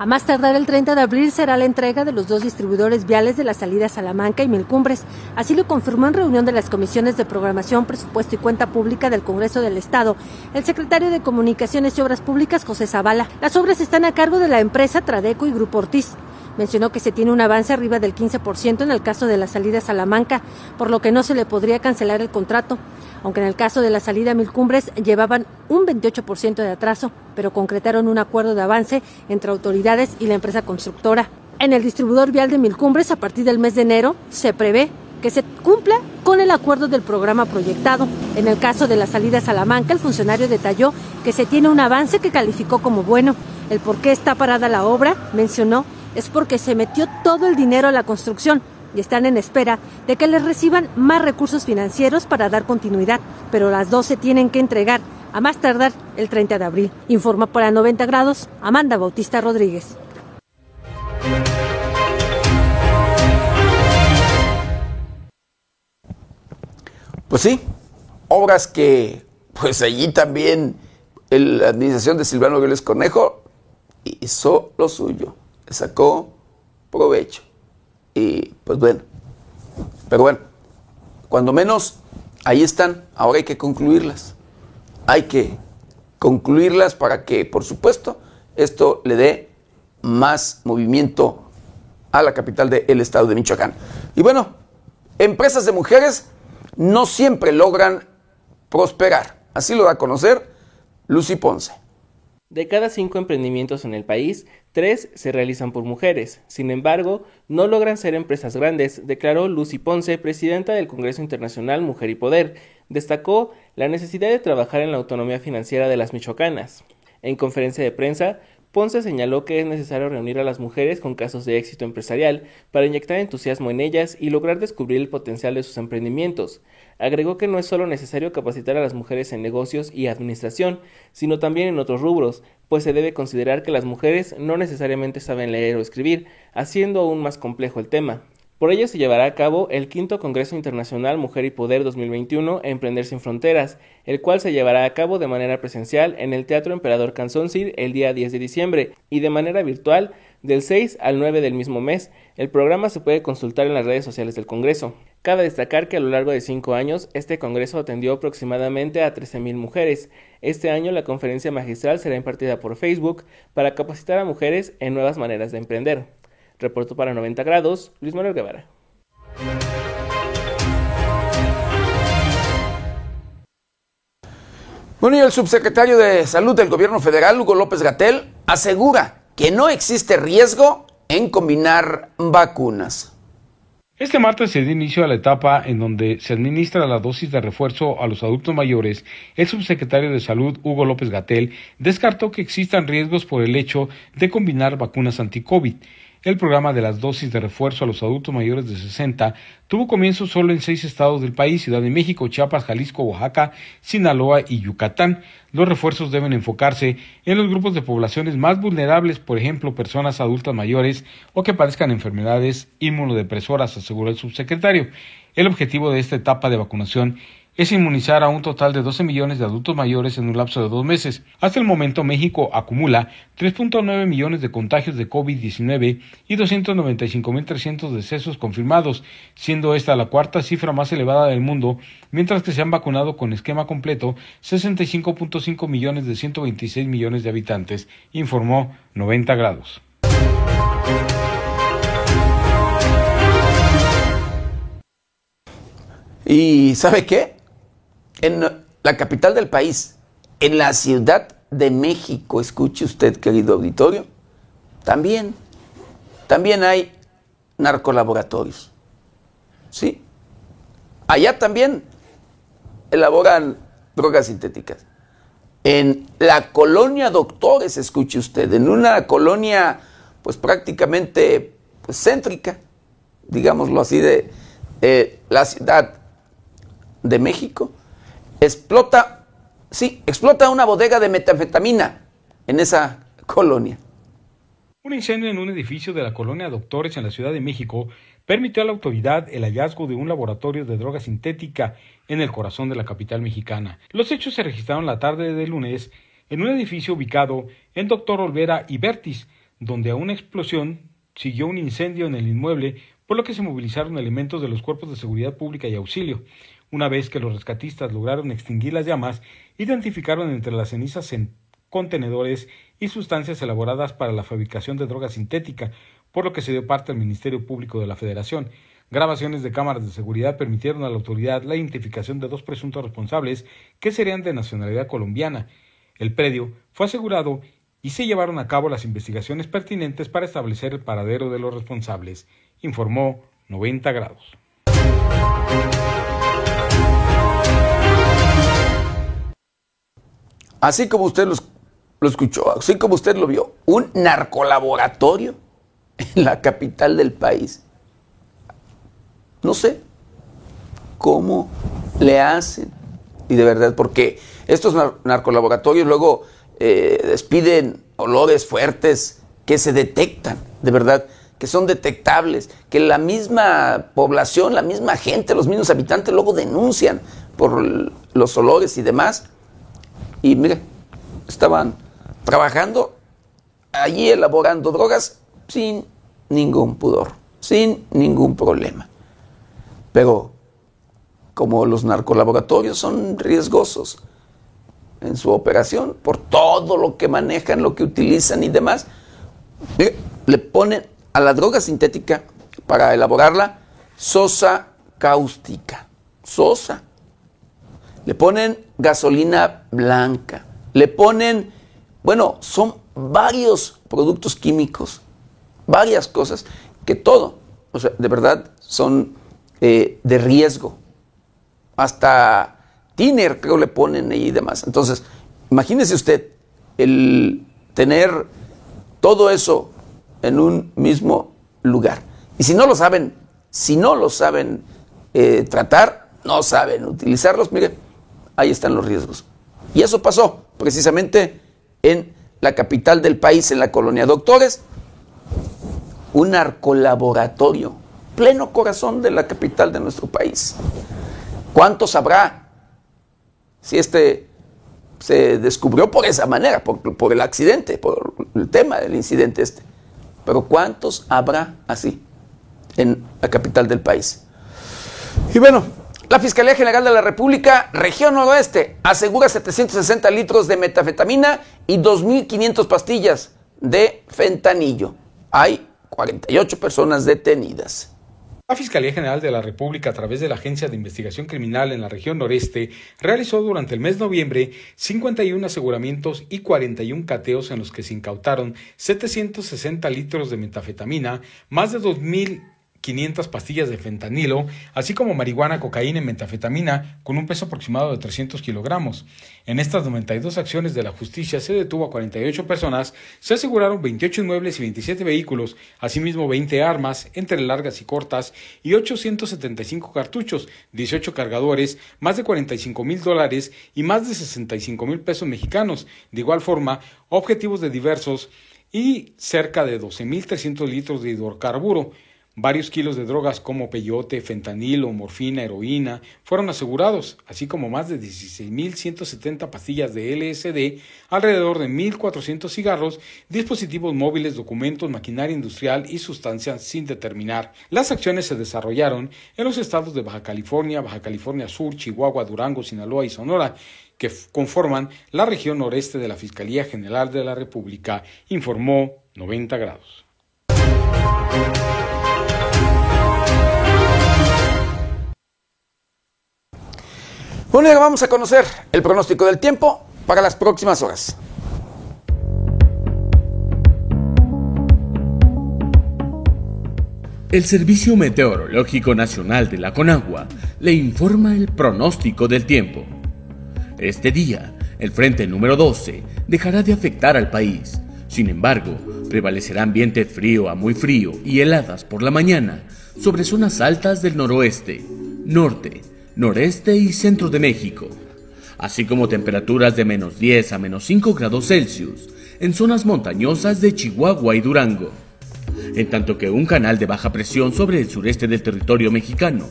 A más tardar el 30 de abril será la entrega de los dos distribuidores viales de la salida Salamanca y Milcumbres. Así lo confirmó en reunión de las comisiones de programación, presupuesto y cuenta pública del Congreso del Estado el secretario de Comunicaciones y Obras Públicas, José Zavala. Las obras están a cargo de la empresa Tradeco y Grupo Ortiz. Mencionó que se tiene un avance arriba del 15% en el caso de la salida Salamanca, por lo que no se le podría cancelar el contrato aunque en el caso de la salida a Mil Cumbres llevaban un 28% de atraso, pero concretaron un acuerdo de avance entre autoridades y la empresa constructora. En el distribuidor vial de Mil Cumbres, a partir del mes de enero, se prevé que se cumpla con el acuerdo del programa proyectado. En el caso de la salida a Salamanca, el funcionario detalló que se tiene un avance que calificó como bueno. El por qué está parada la obra, mencionó, es porque se metió todo el dinero a la construcción, y están en espera de que les reciban más recursos financieros para dar continuidad, pero las dos se tienen que entregar a más tardar el 30 de abril. Informa para 90 grados Amanda Bautista Rodríguez. Pues sí, obras que pues allí también la administración de Silvano Vélez Conejo hizo lo suyo, sacó provecho. Y pues bueno, pero bueno, cuando menos ahí están, ahora hay que concluirlas. Hay que concluirlas para que, por supuesto, esto le dé más movimiento a la capital del estado de Michoacán. Y bueno, empresas de mujeres no siempre logran prosperar. Así lo da a conocer Lucy Ponce. De cada cinco emprendimientos en el país, tres se realizan por mujeres. Sin embargo, no logran ser empresas grandes, declaró Lucy Ponce, presidenta del Congreso Internacional Mujer y Poder. Destacó la necesidad de trabajar en la autonomía financiera de las michoacanas. En conferencia de prensa, Ponce señaló que es necesario reunir a las mujeres con casos de éxito empresarial para inyectar entusiasmo en ellas y lograr descubrir el potencial de sus emprendimientos. Agregó que no es solo necesario capacitar a las mujeres en negocios y administración, sino también en otros rubros, pues se debe considerar que las mujeres no necesariamente saben leer o escribir, haciendo aún más complejo el tema. Por ello se llevará a cabo el quinto Congreso Internacional Mujer y Poder 2021 Emprender sin Fronteras, el cual se llevará a cabo de manera presencial en el Teatro Emperador Canzoncir el día 10 de diciembre y de manera virtual del 6 al 9 del mismo mes. El programa se puede consultar en las redes sociales del Congreso. Cabe destacar que a lo largo de cinco años, este Congreso atendió aproximadamente a 13.000 mujeres. Este año la conferencia magistral será impartida por Facebook para capacitar a mujeres en nuevas maneras de emprender. Reporto para 90 grados, Luis Manuel Guevara. Bueno, y el subsecretario de Salud del Gobierno Federal, Hugo López Gatel, asegura que no existe riesgo en combinar vacunas. Este martes se dio inicio a la etapa en donde se administra la dosis de refuerzo a los adultos mayores. El subsecretario de Salud, Hugo López Gatel, descartó que existan riesgos por el hecho de combinar vacunas anti-COVID. El programa de las dosis de refuerzo a los adultos mayores de 60 tuvo comienzo solo en seis estados del país, Ciudad de México, Chiapas, Jalisco, Oaxaca, Sinaloa y Yucatán. Los refuerzos deben enfocarse en los grupos de poblaciones más vulnerables, por ejemplo, personas adultas mayores o que padezcan enfermedades inmunodepresoras, aseguró el subsecretario. El objetivo de esta etapa de vacunación es inmunizar a un total de 12 millones de adultos mayores en un lapso de dos meses. Hasta el momento, México acumula 3.9 millones de contagios de COVID-19 y 295.300 decesos confirmados, siendo esta la cuarta cifra más elevada del mundo, mientras que se han vacunado con esquema completo 65.5 millones de 126 millones de habitantes, informó 90 grados. ¿Y sabe qué? En la capital del país, en la Ciudad de México, escuche usted, querido auditorio, también, también hay narcolaboratorios. ¿Sí? Allá también elaboran drogas sintéticas. En la colonia Doctores, escuche usted, en una colonia pues prácticamente pues, céntrica, digámoslo así, de la Ciudad de México, explota, sí, explota una bodega de metanfetamina en esa colonia. Un incendio en un edificio de la colonia Doctores en la Ciudad de México permitió a la autoridad el hallazgo de un laboratorio de droga sintética en el corazón de la capital mexicana. Los hechos se registraron la tarde de lunes en un edificio ubicado en Doctor Olvera y Vertis, donde a una explosión siguió un incendio en el inmueble, por lo que se movilizaron elementos de los cuerpos de seguridad pública y auxilio. Una vez que los rescatistas lograron extinguir las llamas, identificaron entre las cenizas en contenedores y sustancias elaboradas para la fabricación de droga sintética, por lo que se dio parte al Ministerio Público de la Federación. Grabaciones de cámaras de seguridad permitieron a la autoridad la identificación de dos presuntos responsables que serían de nacionalidad colombiana. El predio fue asegurado y se llevaron a cabo las investigaciones pertinentes para establecer el paradero de los responsables, informó 90 grados. Así como usted lo, escuchó, así como usted lo vio, un narcolaboratorio en la capital del país. No sé cómo le hacen. Y de verdad, porque estos narcolaboratorios luego eh, despiden olores fuertes que se detectan, de verdad, que son detectables, que la misma población, la misma gente, los mismos habitantes luego denuncian por los olores y demás. Y mire, estaban trabajando allí elaborando drogas sin ningún pudor, sin ningún problema. Pero como los narcolaboratorios son riesgosos en su operación por todo lo que manejan, lo que utilizan y demás, le ponen a la droga sintética para elaborarla sosa cáustica, sosa. Le ponen gasolina blanca, le ponen, bueno, son varios productos químicos, varias cosas, que todo, o sea, de verdad son eh, de riesgo. Hasta tiner creo le ponen y demás. Entonces, imagínese usted el tener todo eso en un mismo lugar. Y si no lo saben, si no lo saben eh, tratar, no saben utilizarlos, miren, ahí están los riesgos. Y eso pasó precisamente en la capital del país, en la colonia Doctores, un narcolaboratorio, pleno corazón de la capital de nuestro país. ¿Cuántos habrá si este se descubrió por esa manera, por, por el accidente, por el tema del incidente este? Pero ¿cuántos habrá así en la capital del país? Y bueno, la Fiscalía General de la República, región noroeste, asegura 760 litros de metafetamina y 2.500 pastillas de fentanillo. Hay 48 personas detenidas. La Fiscalía General de la República, a través de la Agencia de Investigación Criminal en la región noreste, realizó durante el mes de noviembre 51 aseguramientos y 41 cateos en los que se incautaron 760 litros de metafetamina, más de 2.000 500 pastillas de fentanilo, así como marihuana, cocaína y metafetamina, con un peso aproximado de 300 kilogramos. En estas 92 acciones de la justicia se detuvo a 48 personas, se aseguraron 28 inmuebles y 27 vehículos, asimismo 20 armas, entre largas y cortas, y 875 cartuchos, 18 cargadores, más de 45 mil dólares y más de 65 mil pesos mexicanos. De igual forma, objetivos de diversos y cerca de 12.300 litros de hidrocarburo. Varios kilos de drogas como peyote, fentanilo, morfina, heroína fueron asegurados, así como más de 16.170 pastillas de LSD, alrededor de 1.400 cigarros, dispositivos móviles, documentos, maquinaria industrial y sustancias sin determinar. Las acciones se desarrollaron en los estados de Baja California, Baja California Sur, Chihuahua, Durango, Sinaloa y Sonora, que conforman la región noreste de la Fiscalía General de la República, informó 90 grados. Bueno, ahora vamos a conocer el pronóstico del tiempo para las próximas horas. El Servicio Meteorológico Nacional de la Conagua le informa el pronóstico del tiempo. Este día, el frente número 12 dejará de afectar al país. Sin embargo, prevalecerá ambiente frío a muy frío y heladas por la mañana sobre zonas altas del noroeste, norte, noreste y centro de México, así como temperaturas de menos 10 a menos 5 grados Celsius en zonas montañosas de Chihuahua y Durango, en tanto que un canal de baja presión sobre el sureste del territorio mexicano,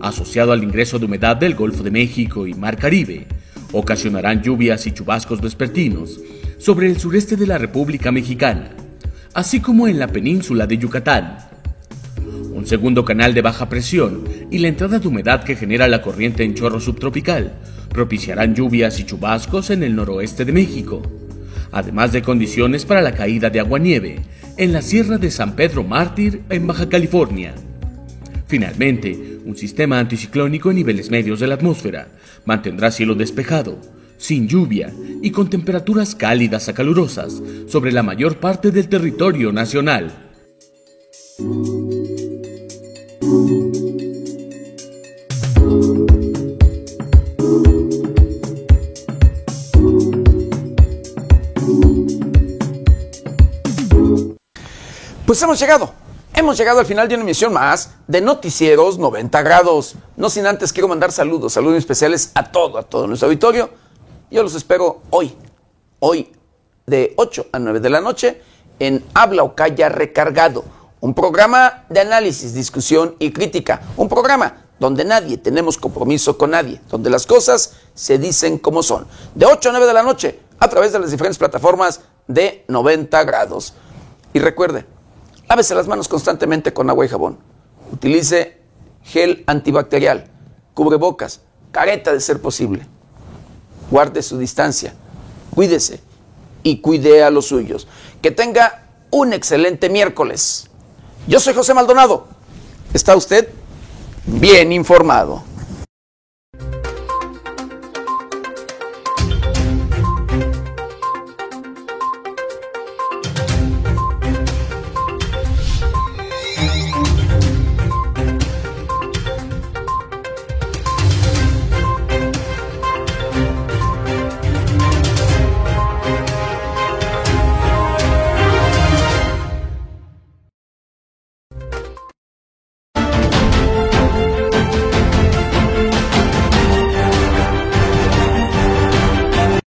asociado al ingreso de humedad del Golfo de México y Mar Caribe, ocasionarán lluvias y chubascos vespertinos sobre el sureste de la República Mexicana, así como en la península de Yucatán un segundo canal de baja presión y la entrada de humedad que genera la corriente en chorro subtropical propiciarán lluvias y chubascos en el noroeste de México, además de condiciones para la caída de agua-nieve en la Sierra de San Pedro Mártir en Baja California. Finalmente, un sistema anticiclónico en niveles medios de la atmósfera mantendrá cielo despejado, sin lluvia y con temperaturas cálidas a calurosas sobre la mayor parte del territorio nacional. Pues hemos llegado. Hemos llegado al final de una emisión más de Noticieros 90 grados. No sin antes quiero mandar saludos, saludos especiales a todo, a todo nuestro auditorio. Yo los espero hoy, hoy de 8 a 9 de la noche en Habla o Calla Recargado, un programa de análisis, discusión y crítica, un programa donde nadie tenemos compromiso con nadie, donde las cosas se dicen como son. De 8 a 9 de la noche a través de las diferentes plataformas de 90 grados. Y recuerde, Lávese las manos constantemente con agua y jabón. Utilice gel antibacterial, cubrebocas, careta de ser posible. Guarde su distancia. Cuídese y cuide a los suyos. Que tenga un excelente miércoles. Yo soy José Maldonado. ¿Está usted bien informado?